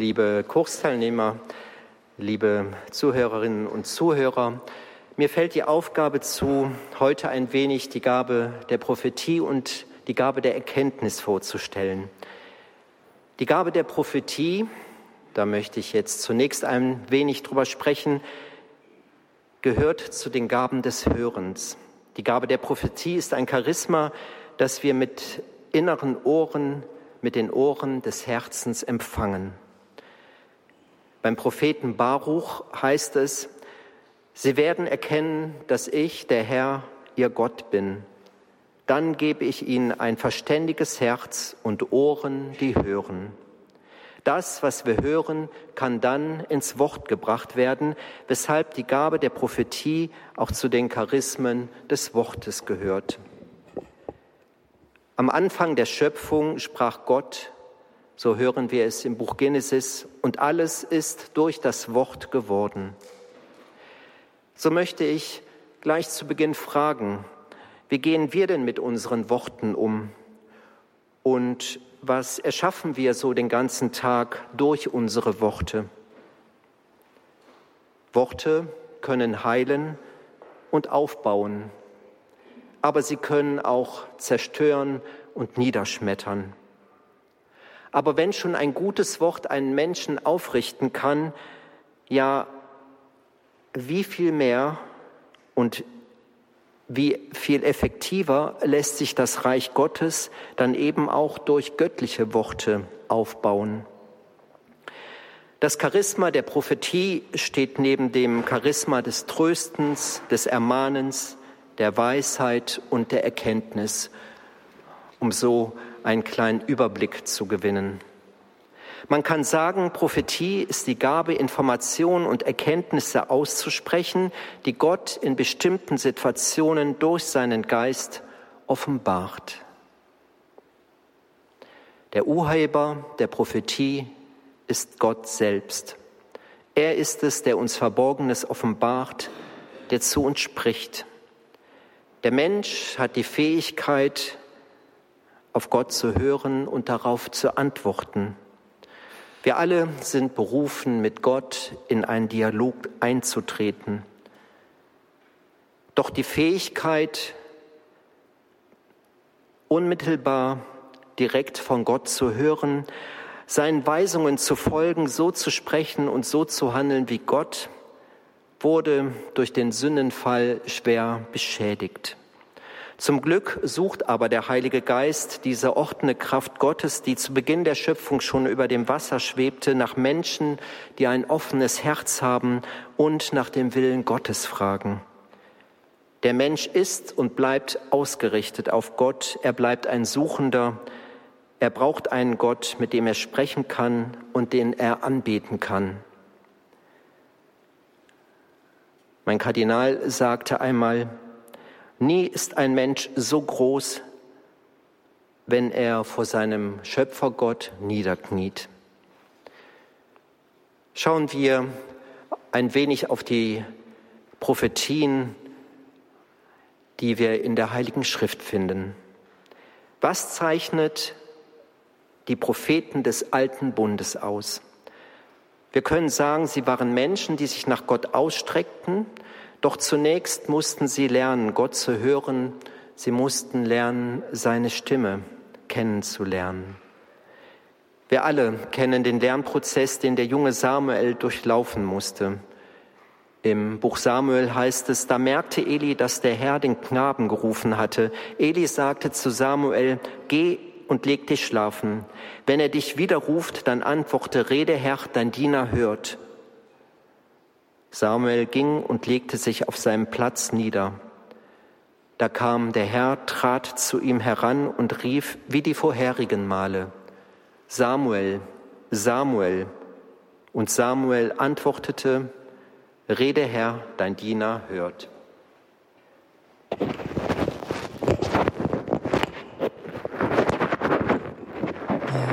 liebe Kursteilnehmer, liebe Zuhörerinnen und Zuhörer. Mir fällt die Aufgabe zu, heute ein wenig die Gabe der Prophetie und die Gabe der Erkenntnis vorzustellen. Die Gabe der Prophetie, da möchte ich jetzt zunächst ein wenig drüber sprechen, gehört zu den Gaben des Hörens. Die Gabe der Prophetie ist ein Charisma, das wir mit inneren Ohren, mit den Ohren des Herzens empfangen. Beim Propheten Baruch heißt es, Sie werden erkennen, dass ich, der Herr, ihr Gott bin. Dann gebe ich ihnen ein verständiges Herz und Ohren, die hören. Das, was wir hören, kann dann ins Wort gebracht werden, weshalb die Gabe der Prophetie auch zu den Charismen des Wortes gehört. Am Anfang der Schöpfung sprach Gott, so hören wir es im Buch Genesis, und alles ist durch das Wort geworden. So möchte ich gleich zu Beginn fragen, wie gehen wir denn mit unseren Worten um? Und was erschaffen wir so den ganzen Tag durch unsere Worte? Worte können heilen und aufbauen aber sie können auch zerstören und niederschmettern. Aber wenn schon ein gutes Wort einen Menschen aufrichten kann, ja, wie viel mehr und wie viel effektiver lässt sich das Reich Gottes dann eben auch durch göttliche Worte aufbauen. Das Charisma der Prophetie steht neben dem Charisma des Tröstens, des Ermahnens, der Weisheit und der Erkenntnis, um so einen kleinen Überblick zu gewinnen. Man kann sagen, Prophetie ist die Gabe, Informationen und Erkenntnisse auszusprechen, die Gott in bestimmten Situationen durch seinen Geist offenbart. Der Urheber der Prophetie ist Gott selbst. Er ist es, der uns Verborgenes offenbart, der zu uns spricht. Der Mensch hat die Fähigkeit, auf Gott zu hören und darauf zu antworten. Wir alle sind berufen, mit Gott in einen Dialog einzutreten. Doch die Fähigkeit, unmittelbar direkt von Gott zu hören, seinen Weisungen zu folgen, so zu sprechen und so zu handeln wie Gott, wurde durch den Sündenfall schwer beschädigt. Zum Glück sucht aber der Heilige Geist diese ordnende Kraft Gottes, die zu Beginn der Schöpfung schon über dem Wasser schwebte, nach Menschen, die ein offenes Herz haben und nach dem Willen Gottes fragen. Der Mensch ist und bleibt ausgerichtet auf Gott, er bleibt ein Suchender, er braucht einen Gott, mit dem er sprechen kann und den er anbeten kann. Mein Kardinal sagte einmal, nie ist ein Mensch so groß, wenn er vor seinem Schöpfergott niederkniet. Schauen wir ein wenig auf die Prophetien, die wir in der Heiligen Schrift finden. Was zeichnet die Propheten des alten Bundes aus? Wir können sagen, sie waren Menschen, die sich nach Gott ausstreckten, doch zunächst mussten sie lernen, Gott zu hören, sie mussten lernen, seine Stimme kennenzulernen. Wir alle kennen den Lernprozess, den der junge Samuel durchlaufen musste. Im Buch Samuel heißt es, da merkte Eli, dass der Herr den Knaben gerufen hatte. Eli sagte zu Samuel, geh und leg dich schlafen. Wenn er dich wieder ruft, dann antworte, rede Herr, dein Diener hört. Samuel ging und legte sich auf seinem Platz nieder. Da kam der Herr, trat zu ihm heran und rief wie die vorherigen Male, Samuel, Samuel. Und Samuel antwortete, Rede Herr, dein Diener hört.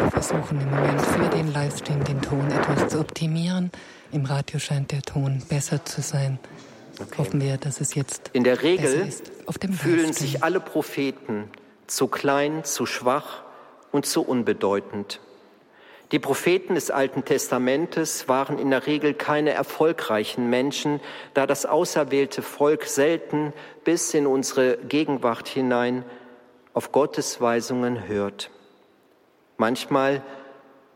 versuchen im Moment für den Livestream den Ton etwas zu optimieren. Im Radio scheint der Ton besser zu sein. Okay. Hoffen wir, dass es jetzt. In der Regel fühlen sich alle Propheten zu klein, zu schwach und zu unbedeutend. Die Propheten des Alten Testamentes waren in der Regel keine erfolgreichen Menschen, da das auserwählte Volk selten bis in unsere Gegenwart hinein auf Gottes Weisungen hört. Manchmal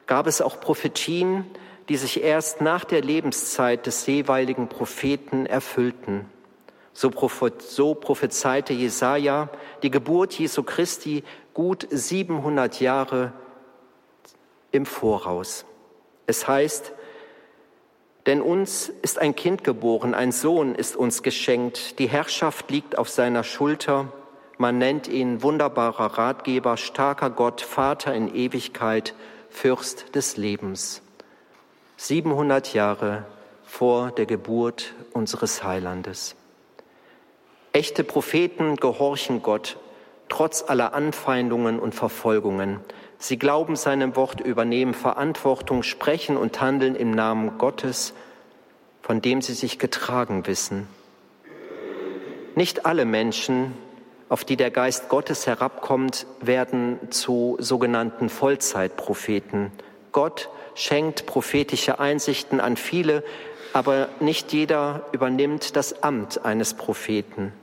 gab es auch Prophetien, die sich erst nach der Lebenszeit des jeweiligen Propheten erfüllten. So, prophezeite Jesaja die Geburt Jesu Christi gut 700 Jahre im Voraus. Es heißt, denn uns ist ein Kind geboren, ein Sohn ist uns geschenkt, die Herrschaft liegt auf seiner Schulter, man nennt ihn wunderbarer Ratgeber, starker Gott, Vater in Ewigkeit, Fürst des Lebens. 700 Jahre vor der Geburt unseres Heilandes. Echte Propheten gehorchen Gott trotz aller Anfeindungen und Verfolgungen. Sie glauben seinem Wort, übernehmen Verantwortung, sprechen und handeln im Namen Gottes, von dem sie sich getragen wissen. Nicht alle Menschen, auf die der Geist Gottes herabkommt, werden zu sogenannten Vollzeitpropheten. Gott schenkt prophetische Einsichten an viele, aber nicht jeder übernimmt das Amt eines Propheten.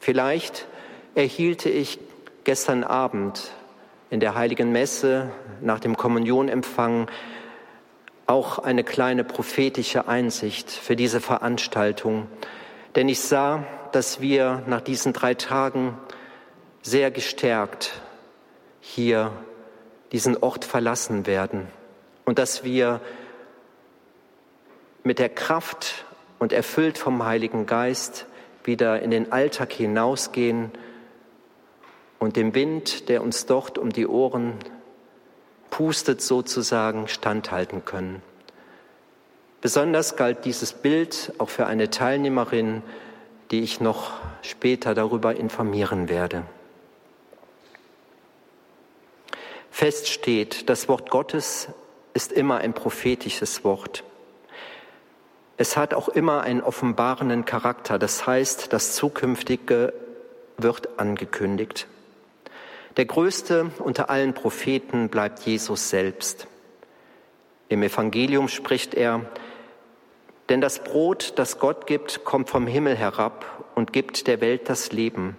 Vielleicht erhielte ich gestern Abend in der heiligen Messe nach dem Kommunionempfang auch eine kleine prophetische Einsicht für diese Veranstaltung. Denn ich sah, dass wir nach diesen drei Tagen sehr gestärkt hier diesen Ort verlassen werden und dass wir mit der Kraft und erfüllt vom Heiligen Geist wieder in den Alltag hinausgehen und dem Wind, der uns dort um die Ohren pustet, sozusagen standhalten können. Besonders galt dieses Bild auch für eine Teilnehmerin, die ich noch später darüber informieren werde. Fest steht, das Wort Gottes ist immer ein prophetisches Wort. Es hat auch immer einen offenbarenden Charakter, das heißt, das Zukünftige wird angekündigt. Der größte unter allen Propheten bleibt Jesus selbst. Im Evangelium spricht er, denn das Brot, das Gott gibt, kommt vom Himmel herab und gibt der Welt das Leben.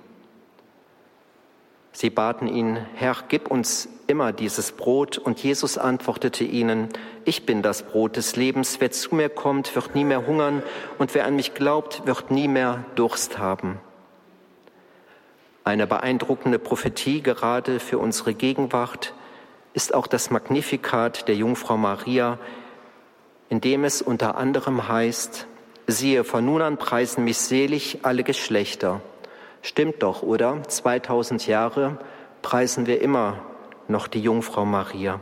Sie baten ihn, Herr, gib uns immer dieses Brot. Und Jesus antwortete ihnen, ich bin das Brot des Lebens. Wer zu mir kommt, wird nie mehr hungern. Und wer an mich glaubt, wird nie mehr Durst haben. Eine beeindruckende Prophetie gerade für unsere Gegenwart ist auch das Magnifikat der Jungfrau Maria, in dem es unter anderem heißt, siehe, von nun an preisen mich selig alle Geschlechter. Stimmt doch, oder? 2000 Jahre preisen wir immer noch die Jungfrau Maria.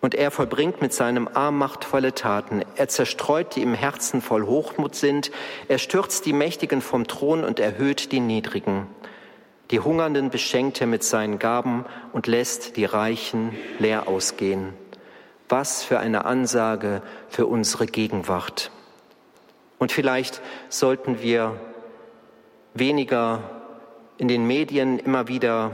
Und er vollbringt mit seinem Arm machtvolle Taten. Er zerstreut, die im Herzen voll Hochmut sind. Er stürzt die Mächtigen vom Thron und erhöht die Niedrigen. Die Hungernden beschenkt er mit seinen Gaben und lässt die Reichen leer ausgehen. Was für eine Ansage für unsere Gegenwart. Und vielleicht sollten wir weniger in den Medien immer wieder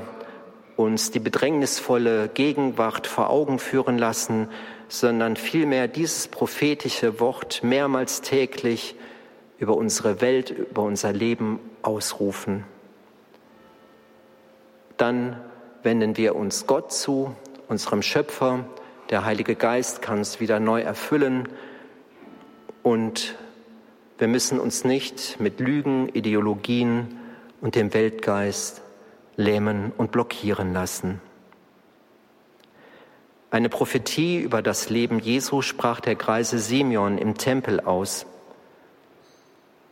uns die bedrängnisvolle Gegenwart vor Augen führen lassen, sondern vielmehr dieses prophetische Wort mehrmals täglich über unsere Welt, über unser Leben ausrufen. Dann wenden wir uns Gott zu, unserem Schöpfer. Der Heilige Geist kann uns wieder neu erfüllen und wir müssen uns nicht mit Lügen, Ideologien und dem Weltgeist lähmen und blockieren lassen. Eine Prophetie über das Leben Jesu sprach der Greise Simeon im Tempel aus.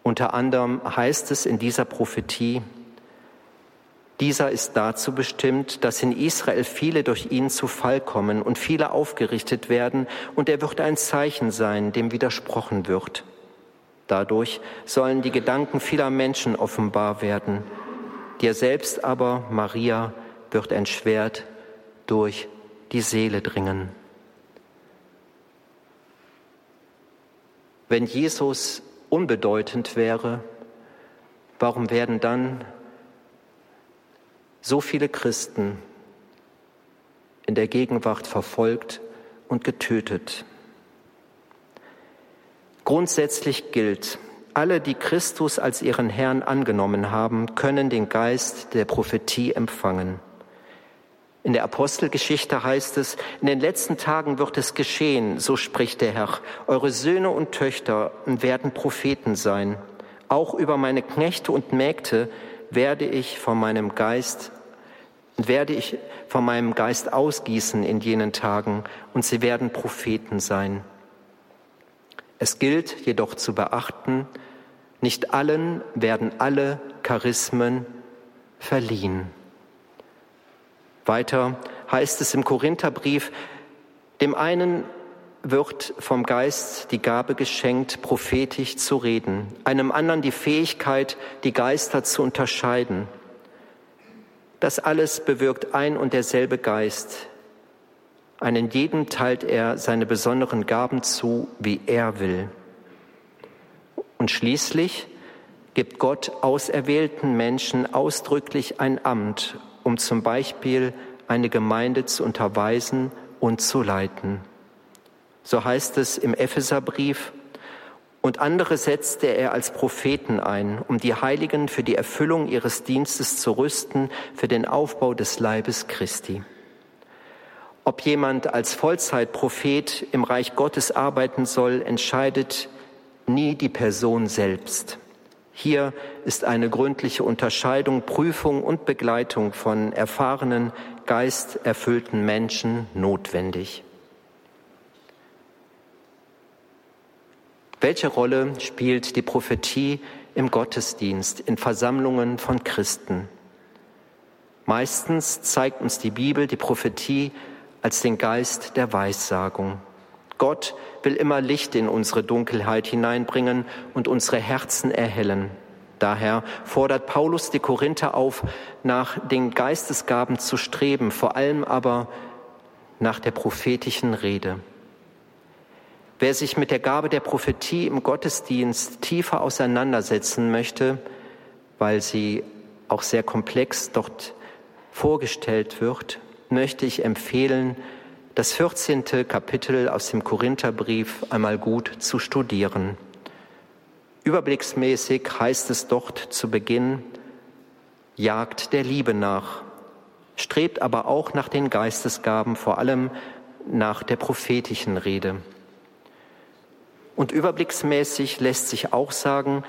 Unter anderem heißt es in dieser Prophetie, dieser ist dazu bestimmt, dass in Israel viele durch ihn zu Fall kommen und viele aufgerichtet werden, und er wird ein Zeichen sein, dem widersprochen wird. Dadurch sollen die Gedanken vieler Menschen offenbar werden, Dir selbst aber, Maria, wird ein Schwert durch die Seele dringen. Wenn Jesus unbedeutend wäre, warum werden dann so viele Christen in der Gegenwart verfolgt und getötet. Grundsätzlich gilt, alle, die Christus als ihren Herrn angenommen haben, können den Geist der Prophetie empfangen. In der Apostelgeschichte heißt es, in den letzten Tagen wird es geschehen, so spricht der Herr, eure Söhne und Töchter werden Propheten sein. Auch über meine Knechte und Mägde werde ich von meinem Geist werde ich von meinem Geist ausgießen in jenen Tagen und sie werden Propheten sein. Es gilt jedoch zu beachten, nicht allen werden alle Charismen verliehen. Weiter heißt es im Korintherbrief, dem einen wird vom Geist die Gabe geschenkt, prophetisch zu reden, einem anderen die Fähigkeit, die Geister zu unterscheiden. Das alles bewirkt ein und derselbe Geist. Einen jeden teilt er seine besonderen Gaben zu, wie er will. Und schließlich gibt Gott auserwählten Menschen ausdrücklich ein Amt, um zum Beispiel eine Gemeinde zu unterweisen und zu leiten. So heißt es im Epheserbrief, und andere setzte er als Propheten ein, um die Heiligen für die Erfüllung ihres Dienstes zu rüsten, für den Aufbau des Leibes Christi. Ob jemand als Vollzeitprophet im Reich Gottes arbeiten soll, entscheidet nie die Person selbst. Hier ist eine gründliche Unterscheidung, Prüfung und Begleitung von erfahrenen, geisterfüllten Menschen notwendig. Welche Rolle spielt die Prophetie im Gottesdienst, in Versammlungen von Christen? Meistens zeigt uns die Bibel die Prophetie als den Geist der Weissagung. Gott will immer Licht in unsere Dunkelheit hineinbringen und unsere Herzen erhellen. Daher fordert Paulus die Korinther auf, nach den Geistesgaben zu streben, vor allem aber nach der prophetischen Rede. Wer sich mit der Gabe der Prophetie im Gottesdienst tiefer auseinandersetzen möchte, weil sie auch sehr komplex dort vorgestellt wird, möchte ich empfehlen, das 14. Kapitel aus dem Korintherbrief einmal gut zu studieren. Überblicksmäßig heißt es dort zu Beginn, jagt der Liebe nach, strebt aber auch nach den Geistesgaben, vor allem nach der prophetischen Rede. Und überblicksmäßig lässt sich auch sagen,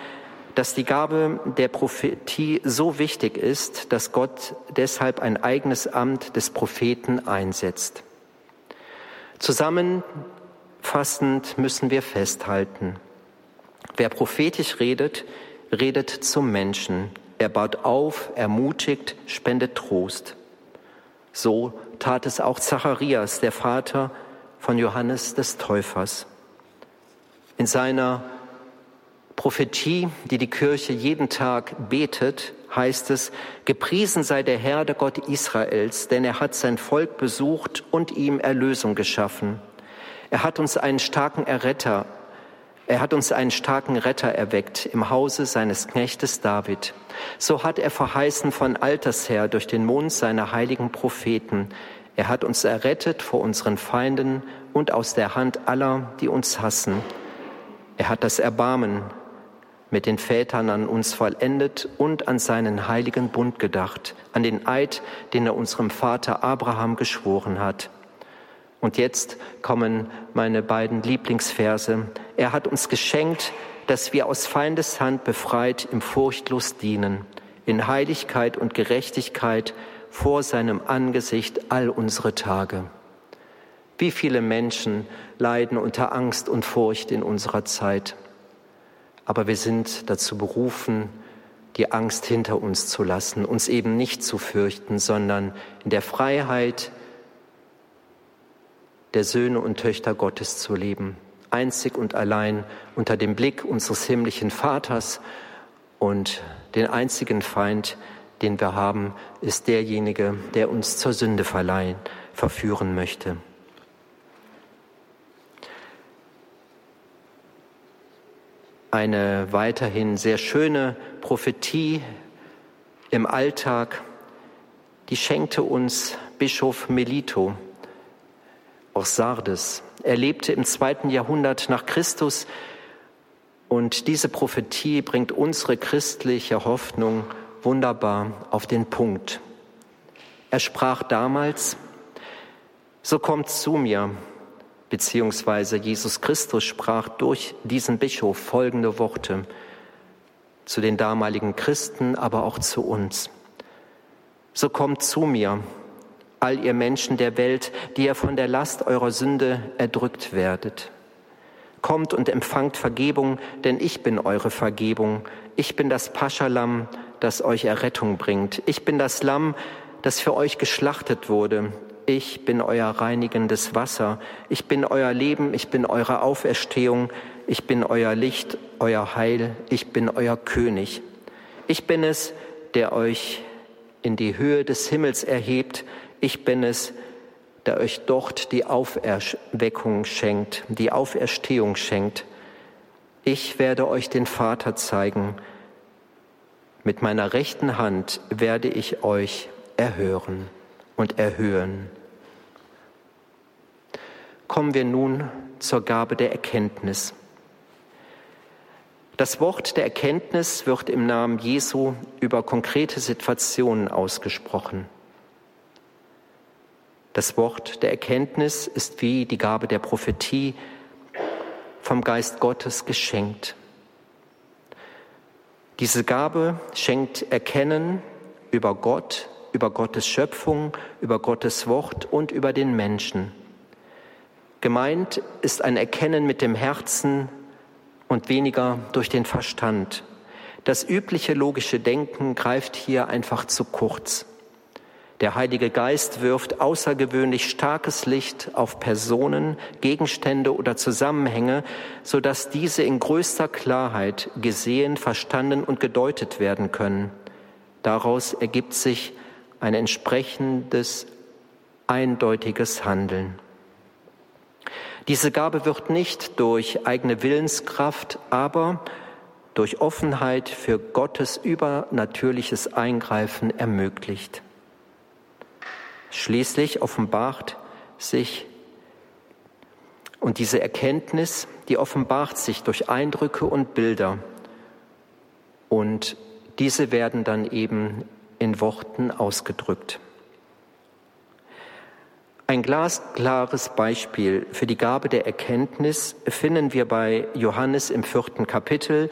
dass die Gabe der Prophetie so wichtig ist, dass Gott deshalb ein eigenes Amt des Propheten einsetzt. Zusammenfassend müssen wir festhalten, wer prophetisch redet, redet zum Menschen. Er baut auf, ermutigt, spendet Trost. So tat es auch Zacharias, der Vater von Johannes des Täufers. In seiner Prophetie, die die Kirche jeden Tag betet, heißt es, gepriesen sei der Herr, der Gott Israels, denn er hat sein Volk besucht und ihm Erlösung geschaffen. Er hat uns einen starken Erretter, er hat uns einen starken Retter erweckt im Hause seines Knechtes David. So hat er verheißen von alters her durch den Mund seiner heiligen Propheten. Er hat uns errettet vor unseren Feinden und aus der Hand aller, die uns hassen er hat das Erbarmen mit den Vätern an uns vollendet und an seinen heiligen Bund gedacht, an den Eid, den er unserem Vater Abraham geschworen hat. Und jetzt kommen meine beiden Lieblingsverse. Er hat uns geschenkt, dass wir aus Feindeshand befreit im Furchtlos dienen, in Heiligkeit und Gerechtigkeit vor seinem Angesicht all unsere Tage. Wie viele Menschen leiden unter Angst und Furcht in unserer Zeit. Aber wir sind dazu berufen, die Angst hinter uns zu lassen, uns eben nicht zu fürchten, sondern in der Freiheit der Söhne und Töchter Gottes zu leben, einzig und allein unter dem Blick unseres himmlischen Vaters und den einzigen Feind, den wir haben, ist derjenige, der uns zur Sünde verleihen, verführen möchte. Eine weiterhin sehr schöne Prophetie im Alltag die schenkte uns Bischof Melito aus Sardes. Er lebte im zweiten Jahrhundert nach Christus und diese Prophetie bringt unsere christliche Hoffnung wunderbar auf den Punkt. Er sprach damals, so kommt zu mir, beziehungsweise Jesus Christus sprach durch diesen Bischof folgende Worte zu den damaligen Christen, aber auch zu uns. So kommt zu mir, all ihr Menschen der Welt, die ihr von der Last eurer Sünde erdrückt werdet. Kommt und empfangt Vergebung, denn ich bin eure Vergebung. Ich bin das Paschalam, das euch Errettung bringt. Ich bin das Lamm, das für euch geschlachtet wurde. Ich bin euer reinigendes Wasser. Ich bin euer Leben. Ich bin eure Auferstehung. Ich bin euer Licht, euer Heil. Ich bin euer König. Ich bin es, der euch in die Höhe des Himmels erhebt. Ich bin es, der euch dort die Auferweckung schenkt, die Auferstehung schenkt. Ich werde euch den Vater zeigen. Mit meiner rechten Hand werde ich euch erhören und erhöhen. Kommen wir nun zur Gabe der Erkenntnis. Das Wort der Erkenntnis wird im Namen Jesu über konkrete Situationen ausgesprochen. Das Wort der Erkenntnis ist wie die Gabe der Prophetie vom Geist Gottes geschenkt. Diese Gabe schenkt Erkennen über Gott, über Gottes Schöpfung, über Gottes Wort und über den Menschen. Gemeint ist ein Erkennen mit dem Herzen und weniger durch den Verstand. Das übliche logische Denken greift hier einfach zu kurz. Der Heilige Geist wirft außergewöhnlich starkes Licht auf Personen, Gegenstände oder Zusammenhänge, so dass diese in größter Klarheit gesehen, verstanden und gedeutet werden können. Daraus ergibt sich ein entsprechendes, eindeutiges Handeln. Diese Gabe wird nicht durch eigene Willenskraft, aber durch Offenheit für Gottes übernatürliches Eingreifen ermöglicht. Schließlich offenbart sich und diese Erkenntnis, die offenbart sich durch Eindrücke und Bilder. Und diese werden dann eben in Worten ausgedrückt. Ein glasklares Beispiel für die Gabe der Erkenntnis finden wir bei Johannes im vierten Kapitel,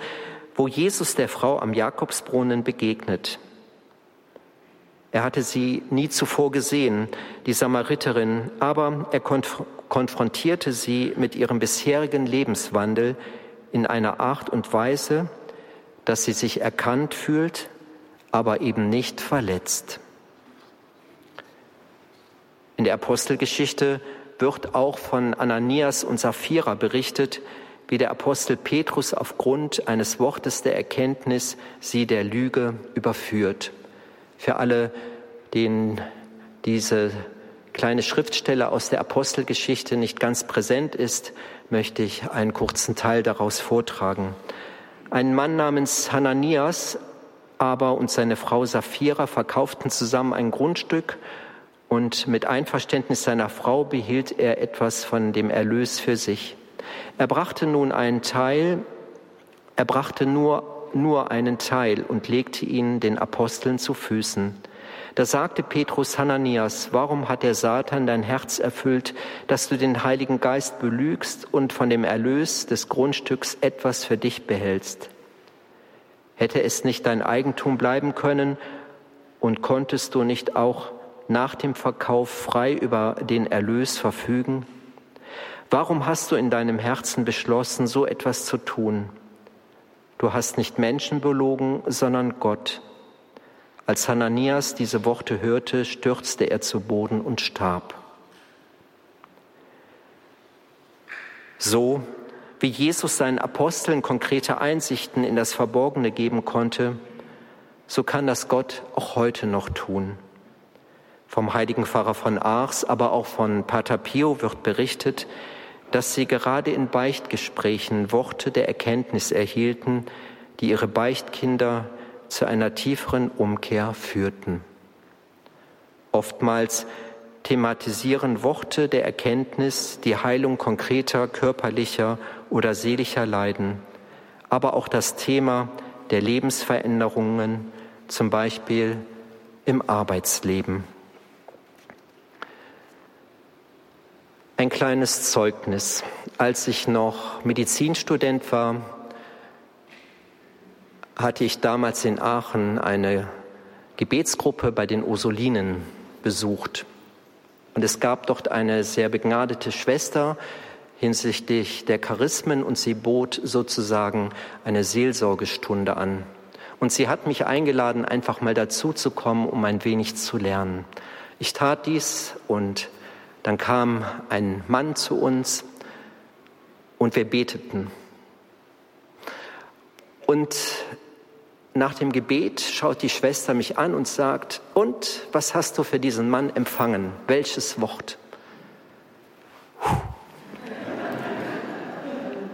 wo Jesus der Frau am Jakobsbrunnen begegnet. Er hatte sie nie zuvor gesehen, die Samariterin, aber er konf konfrontierte sie mit ihrem bisherigen Lebenswandel in einer Art und Weise, dass sie sich erkannt fühlt, aber eben nicht verletzt. In der Apostelgeschichte wird auch von Ananias und Sapphira berichtet, wie der Apostel Petrus aufgrund eines Wortes der Erkenntnis sie der Lüge überführt. Für alle, denen diese kleine Schriftstelle aus der Apostelgeschichte nicht ganz präsent ist, möchte ich einen kurzen Teil daraus vortragen. Ein Mann namens Hananias aber und seine Frau Sapphira verkauften zusammen ein Grundstück und mit Einverständnis seiner Frau behielt er etwas von dem Erlös für sich. Er brachte nun einen Teil, er brachte nur nur einen Teil und legte ihn den Aposteln zu Füßen. Da sagte Petrus Hananias, warum hat der Satan dein Herz erfüllt, dass du den Heiligen Geist belügst und von dem Erlös des Grundstücks etwas für dich behältst? Hätte es nicht dein Eigentum bleiben können und konntest du nicht auch nach dem Verkauf frei über den Erlös verfügen? Warum hast du in deinem Herzen beschlossen, so etwas zu tun? Du hast nicht Menschen belogen, sondern Gott. Als Hananias diese Worte hörte, stürzte er zu Boden und starb. So wie Jesus seinen Aposteln konkrete Einsichten in das Verborgene geben konnte, so kann das Gott auch heute noch tun. Vom heiligen Pfarrer von Ars, aber auch von Pater Pio wird berichtet, dass sie gerade in Beichtgesprächen Worte der Erkenntnis erhielten, die ihre Beichtkinder zu einer tieferen Umkehr führten. Oftmals thematisieren Worte der Erkenntnis die Heilung konkreter körperlicher oder seelischer Leiden, aber auch das Thema der Lebensveränderungen, zum Beispiel im Arbeitsleben. Ein kleines Zeugnis. Als ich noch Medizinstudent war, hatte ich damals in Aachen eine Gebetsgruppe bei den Ursulinen besucht. Und es gab dort eine sehr begnadete Schwester hinsichtlich der Charismen und sie bot sozusagen eine Seelsorgestunde an. Und sie hat mich eingeladen, einfach mal dazu zu kommen, um ein wenig zu lernen. Ich tat dies und dann kam ein Mann zu uns und wir beteten. Und nach dem Gebet schaut die Schwester mich an und sagt, und was hast du für diesen Mann empfangen? Welches Wort?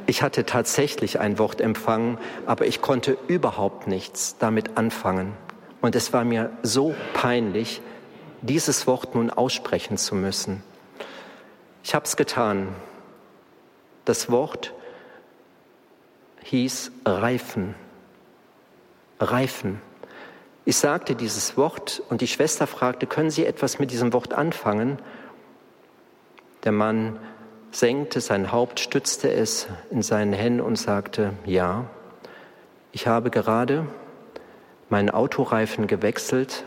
Ich hatte tatsächlich ein Wort empfangen, aber ich konnte überhaupt nichts damit anfangen. Und es war mir so peinlich, dieses Wort nun aussprechen zu müssen. Ich habe es getan. Das Wort hieß reifen reifen. Ich sagte dieses Wort und die Schwester fragte, können Sie etwas mit diesem Wort anfangen? Der Mann senkte sein Haupt, stützte es in seinen Händen und sagte, ja, ich habe gerade meinen Autoreifen gewechselt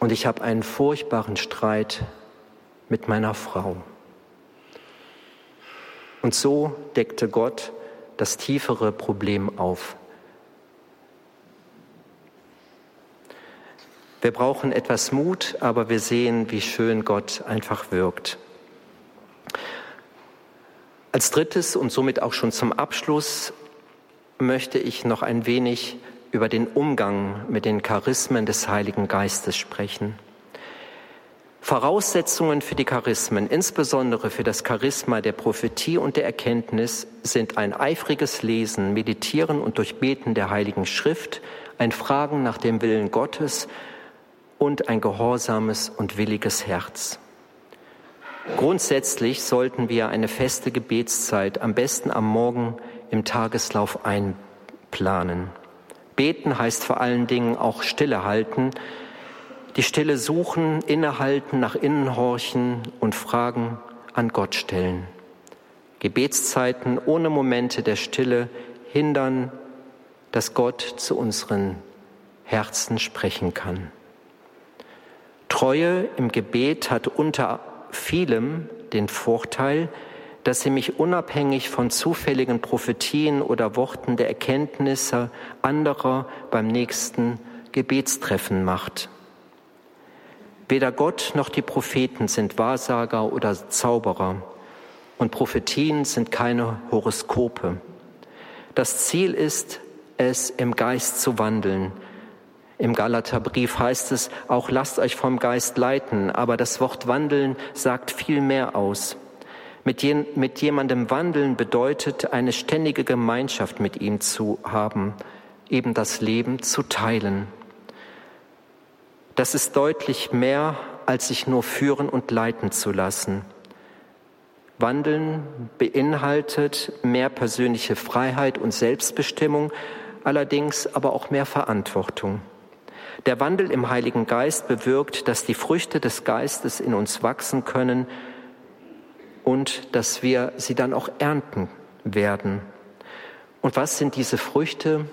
und ich habe einen furchtbaren Streit mit meiner Frau. Und so deckte Gott das tiefere Problem auf. Wir brauchen etwas Mut, aber wir sehen, wie schön Gott einfach wirkt. Als drittes und somit auch schon zum Abschluss möchte ich noch ein wenig über den Umgang mit den Charismen des Heiligen Geistes sprechen. Voraussetzungen für die Charismen, insbesondere für das Charisma der Prophetie und der Erkenntnis, sind ein eifriges Lesen, Meditieren und Durchbeten der Heiligen Schrift, ein Fragen nach dem Willen Gottes und ein gehorsames und williges Herz. Grundsätzlich sollten wir eine feste Gebetszeit am besten am Morgen im Tageslauf einplanen. Beten heißt vor allen Dingen auch Stille halten, die Stille suchen, innehalten, nach innen horchen und Fragen an Gott stellen. Gebetszeiten ohne Momente der Stille hindern, dass Gott zu unseren Herzen sprechen kann. Treue im Gebet hat unter vielem den Vorteil, dass sie mich unabhängig von zufälligen Prophetien oder Worten der Erkenntnisse anderer beim nächsten Gebetstreffen macht. Weder Gott noch die Propheten sind Wahrsager oder Zauberer und Prophetien sind keine Horoskope. Das Ziel ist es, im Geist zu wandeln, im Galaterbrief heißt es auch, lasst euch vom Geist leiten, aber das Wort wandeln sagt viel mehr aus. Mit, je, mit jemandem wandeln bedeutet, eine ständige Gemeinschaft mit ihm zu haben, eben das Leben zu teilen. Das ist deutlich mehr, als sich nur führen und leiten zu lassen. Wandeln beinhaltet mehr persönliche Freiheit und Selbstbestimmung, allerdings aber auch mehr Verantwortung. Der Wandel im Heiligen Geist bewirkt, dass die Früchte des Geistes in uns wachsen können und dass wir sie dann auch ernten werden. Und was sind diese Früchte?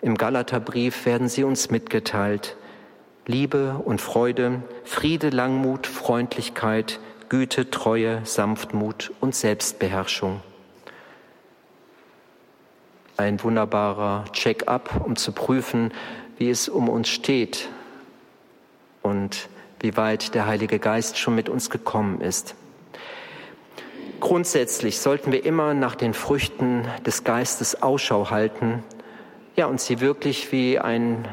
Im Galaterbrief werden sie uns mitgeteilt. Liebe und Freude, Friede, Langmut, Freundlichkeit, Güte, Treue, Sanftmut und Selbstbeherrschung. Ein wunderbarer Check-up, um zu prüfen, wie es um uns steht und wie weit der Heilige Geist schon mit uns gekommen ist. Grundsätzlich sollten wir immer nach den Früchten des Geistes Ausschau halten, ja, und sie wirklich wie ein,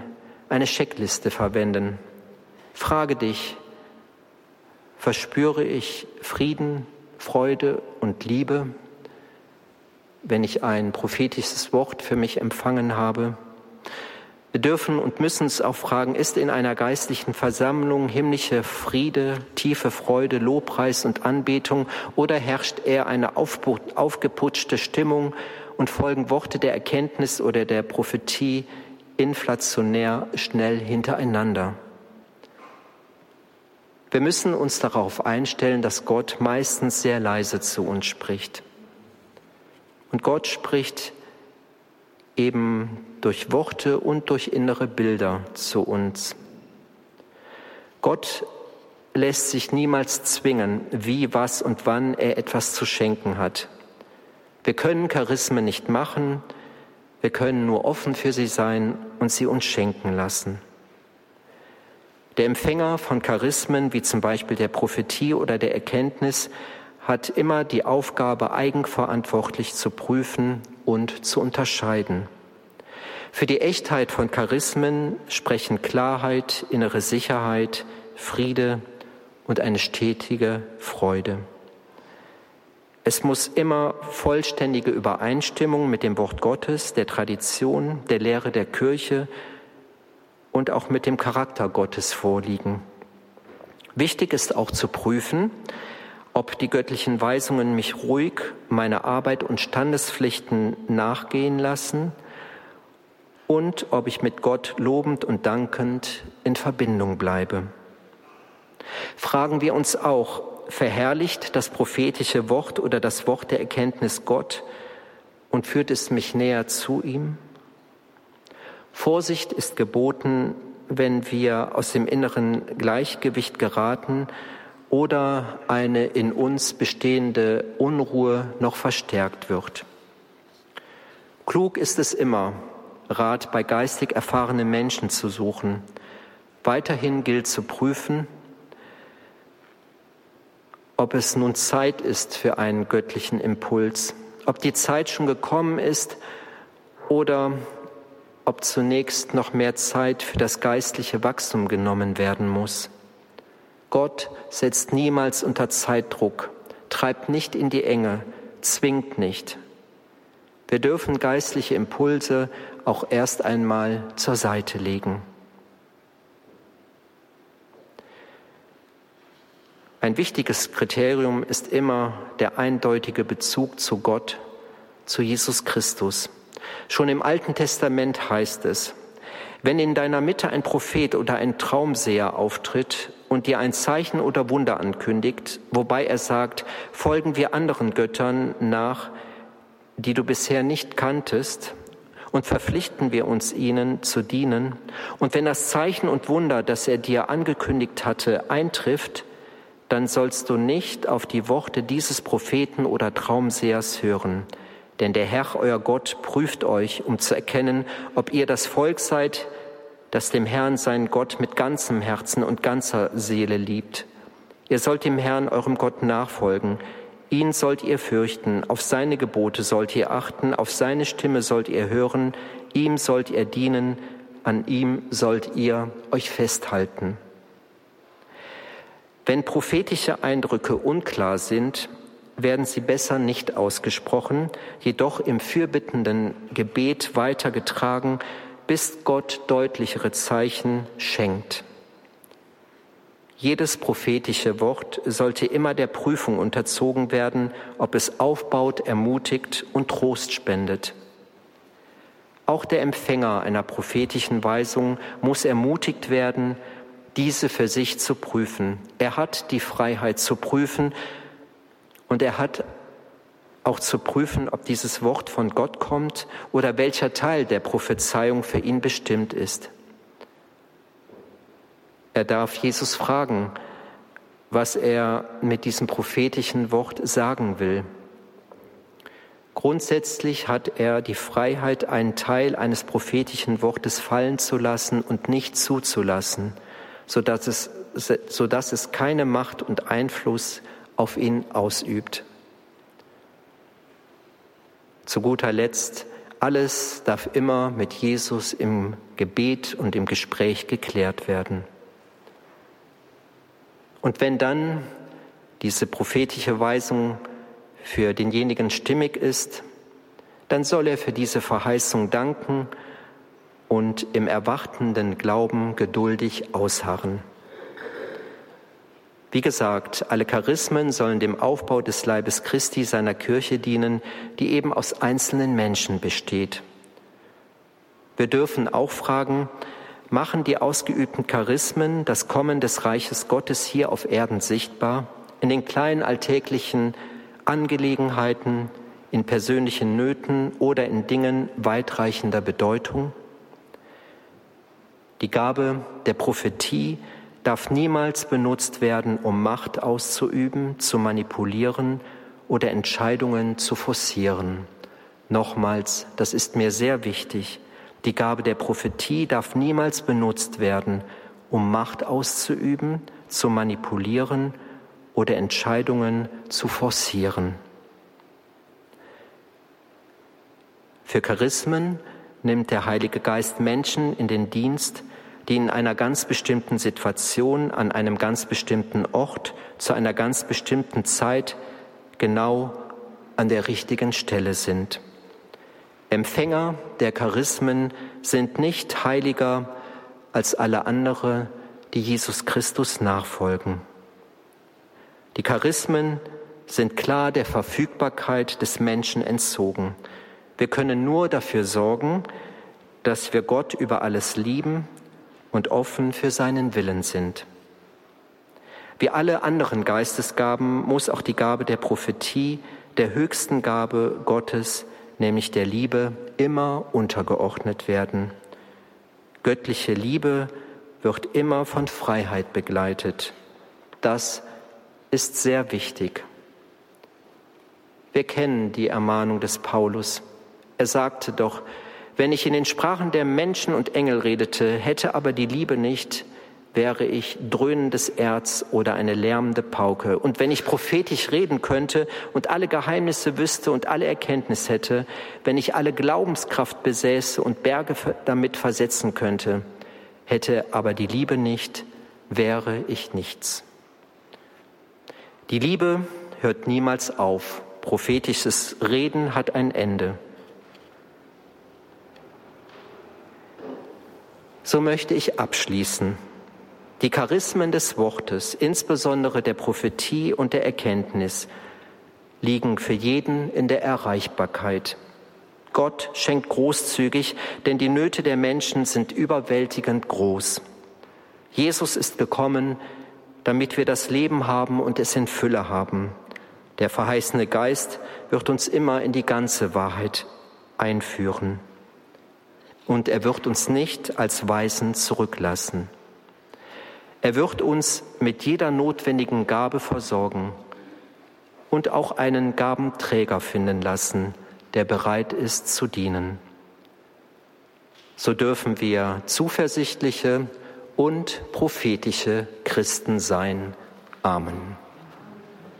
eine Checkliste verwenden. Frage dich, verspüre ich Frieden, Freude und Liebe, wenn ich ein prophetisches Wort für mich empfangen habe? Wir dürfen und müssen uns auch fragen, ist in einer geistlichen Versammlung himmlische Friede, tiefe Freude, Lobpreis und Anbetung oder herrscht eher eine aufgeputschte Stimmung und folgen Worte der Erkenntnis oder der Prophetie inflationär schnell hintereinander? Wir müssen uns darauf einstellen, dass Gott meistens sehr leise zu uns spricht. Und Gott spricht eben durch Worte und durch innere Bilder zu uns. Gott lässt sich niemals zwingen, wie, was und wann er etwas zu schenken hat. Wir können Charismen nicht machen, wir können nur offen für sie sein und sie uns schenken lassen. Der Empfänger von Charismen, wie zum Beispiel der Prophetie oder der Erkenntnis, hat immer die Aufgabe, eigenverantwortlich zu prüfen und zu unterscheiden. Für die Echtheit von Charismen sprechen Klarheit, innere Sicherheit, Friede und eine stetige Freude. Es muss immer vollständige Übereinstimmung mit dem Wort Gottes, der Tradition, der Lehre der Kirche und auch mit dem Charakter Gottes vorliegen. Wichtig ist auch zu prüfen, ob die göttlichen Weisungen mich ruhig meiner Arbeit und Standespflichten nachgehen lassen und ob ich mit Gott lobend und dankend in Verbindung bleibe. Fragen wir uns auch, verherrlicht das prophetische Wort oder das Wort der Erkenntnis Gott und führt es mich näher zu ihm? Vorsicht ist geboten, wenn wir aus dem inneren Gleichgewicht geraten oder eine in uns bestehende Unruhe noch verstärkt wird. Klug ist es immer, Rat bei geistig erfahrenen Menschen zu suchen. Weiterhin gilt zu prüfen, ob es nun Zeit ist für einen göttlichen Impuls, ob die Zeit schon gekommen ist oder ob zunächst noch mehr Zeit für das geistliche Wachstum genommen werden muss. Gott setzt niemals unter Zeitdruck, treibt nicht in die Enge, zwingt nicht. Wir dürfen geistliche Impulse auch erst einmal zur Seite legen. Ein wichtiges Kriterium ist immer der eindeutige Bezug zu Gott, zu Jesus Christus. Schon im Alten Testament heißt es, wenn in deiner Mitte ein Prophet oder ein Traumseher auftritt und dir ein Zeichen oder Wunder ankündigt, wobei er sagt, folgen wir anderen Göttern nach, die du bisher nicht kanntest, und verpflichten wir uns ihnen zu dienen, und wenn das Zeichen und Wunder, das er dir angekündigt hatte, eintrifft, dann sollst du nicht auf die Worte dieses Propheten oder Traumsehers hören, denn der Herr, euer Gott, prüft euch, um zu erkennen, ob ihr das Volk seid, das dem Herrn, seinen Gott, mit ganzem Herzen und ganzer Seele liebt. Ihr sollt dem Herrn, eurem Gott, nachfolgen. Ihn sollt ihr fürchten, auf seine Gebote sollt ihr achten, auf seine Stimme sollt ihr hören, ihm sollt ihr dienen, an ihm sollt ihr euch festhalten. Wenn prophetische Eindrücke unklar sind, werden sie besser nicht ausgesprochen, jedoch im fürbittenden Gebet weitergetragen, bis Gott deutlichere Zeichen schenkt. Jedes prophetische Wort sollte immer der Prüfung unterzogen werden, ob es aufbaut, ermutigt und Trost spendet. Auch der Empfänger einer prophetischen Weisung muss ermutigt werden, diese für sich zu prüfen. Er hat die Freiheit zu prüfen, und er hat auch zu prüfen, ob dieses Wort von Gott kommt oder welcher Teil der Prophezeiung für ihn bestimmt ist. Er darf Jesus fragen, was er mit diesem prophetischen Wort sagen will. Grundsätzlich hat er die Freiheit, einen Teil eines prophetischen Wortes fallen zu lassen und nicht zuzulassen, sodass es, sodass es keine Macht und Einfluss auf ihn ausübt. Zu guter Letzt, alles darf immer mit Jesus im Gebet und im Gespräch geklärt werden. Und wenn dann diese prophetische Weisung für denjenigen stimmig ist, dann soll er für diese Verheißung danken und im erwartenden Glauben geduldig ausharren. Wie gesagt, alle Charismen sollen dem Aufbau des Leibes Christi seiner Kirche dienen, die eben aus einzelnen Menschen besteht. Wir dürfen auch fragen, machen die ausgeübten Charismen das Kommen des Reiches Gottes hier auf Erden sichtbar, in den kleinen alltäglichen Angelegenheiten, in persönlichen Nöten oder in Dingen weitreichender Bedeutung? Die Gabe der Prophetie darf niemals benutzt werden, um Macht auszuüben, zu manipulieren oder Entscheidungen zu forcieren. Nochmals, das ist mir sehr wichtig. Die Gabe der Prophetie darf niemals benutzt werden, um Macht auszuüben, zu manipulieren oder Entscheidungen zu forcieren. Für Charismen nimmt der Heilige Geist Menschen in den Dienst, die in einer ganz bestimmten Situation, an einem ganz bestimmten Ort, zu einer ganz bestimmten Zeit genau an der richtigen Stelle sind. Empfänger der Charismen sind nicht heiliger als alle andere, die Jesus Christus nachfolgen. Die Charismen sind klar der Verfügbarkeit des Menschen entzogen. Wir können nur dafür sorgen, dass wir Gott über alles lieben und offen für seinen Willen sind. Wie alle anderen Geistesgaben muss auch die Gabe der Prophetie der höchsten Gabe Gottes, nämlich der Liebe, immer untergeordnet werden. Göttliche Liebe wird immer von Freiheit begleitet. Das ist sehr wichtig. Wir kennen die Ermahnung des Paulus. Er sagte doch, wenn ich in den Sprachen der Menschen und Engel redete, hätte aber die Liebe nicht, wäre ich dröhnendes Erz oder eine lärmende Pauke. Und wenn ich prophetisch reden könnte und alle Geheimnisse wüsste und alle Erkenntnis hätte, wenn ich alle Glaubenskraft besäße und Berge damit versetzen könnte, hätte aber die Liebe nicht, wäre ich nichts. Die Liebe hört niemals auf. Prophetisches Reden hat ein Ende. So möchte ich abschließen. Die Charismen des Wortes, insbesondere der Prophetie und der Erkenntnis, liegen für jeden in der Erreichbarkeit. Gott schenkt großzügig, denn die Nöte der Menschen sind überwältigend groß. Jesus ist gekommen, damit wir das Leben haben und es in Fülle haben. Der verheißene Geist wird uns immer in die ganze Wahrheit einführen und er wird uns nicht als Weisen zurücklassen. Er wird uns mit jeder notwendigen Gabe versorgen und auch einen Gabenträger finden lassen, der bereit ist zu dienen. So dürfen wir zuversichtliche und prophetische Christen sein. Amen.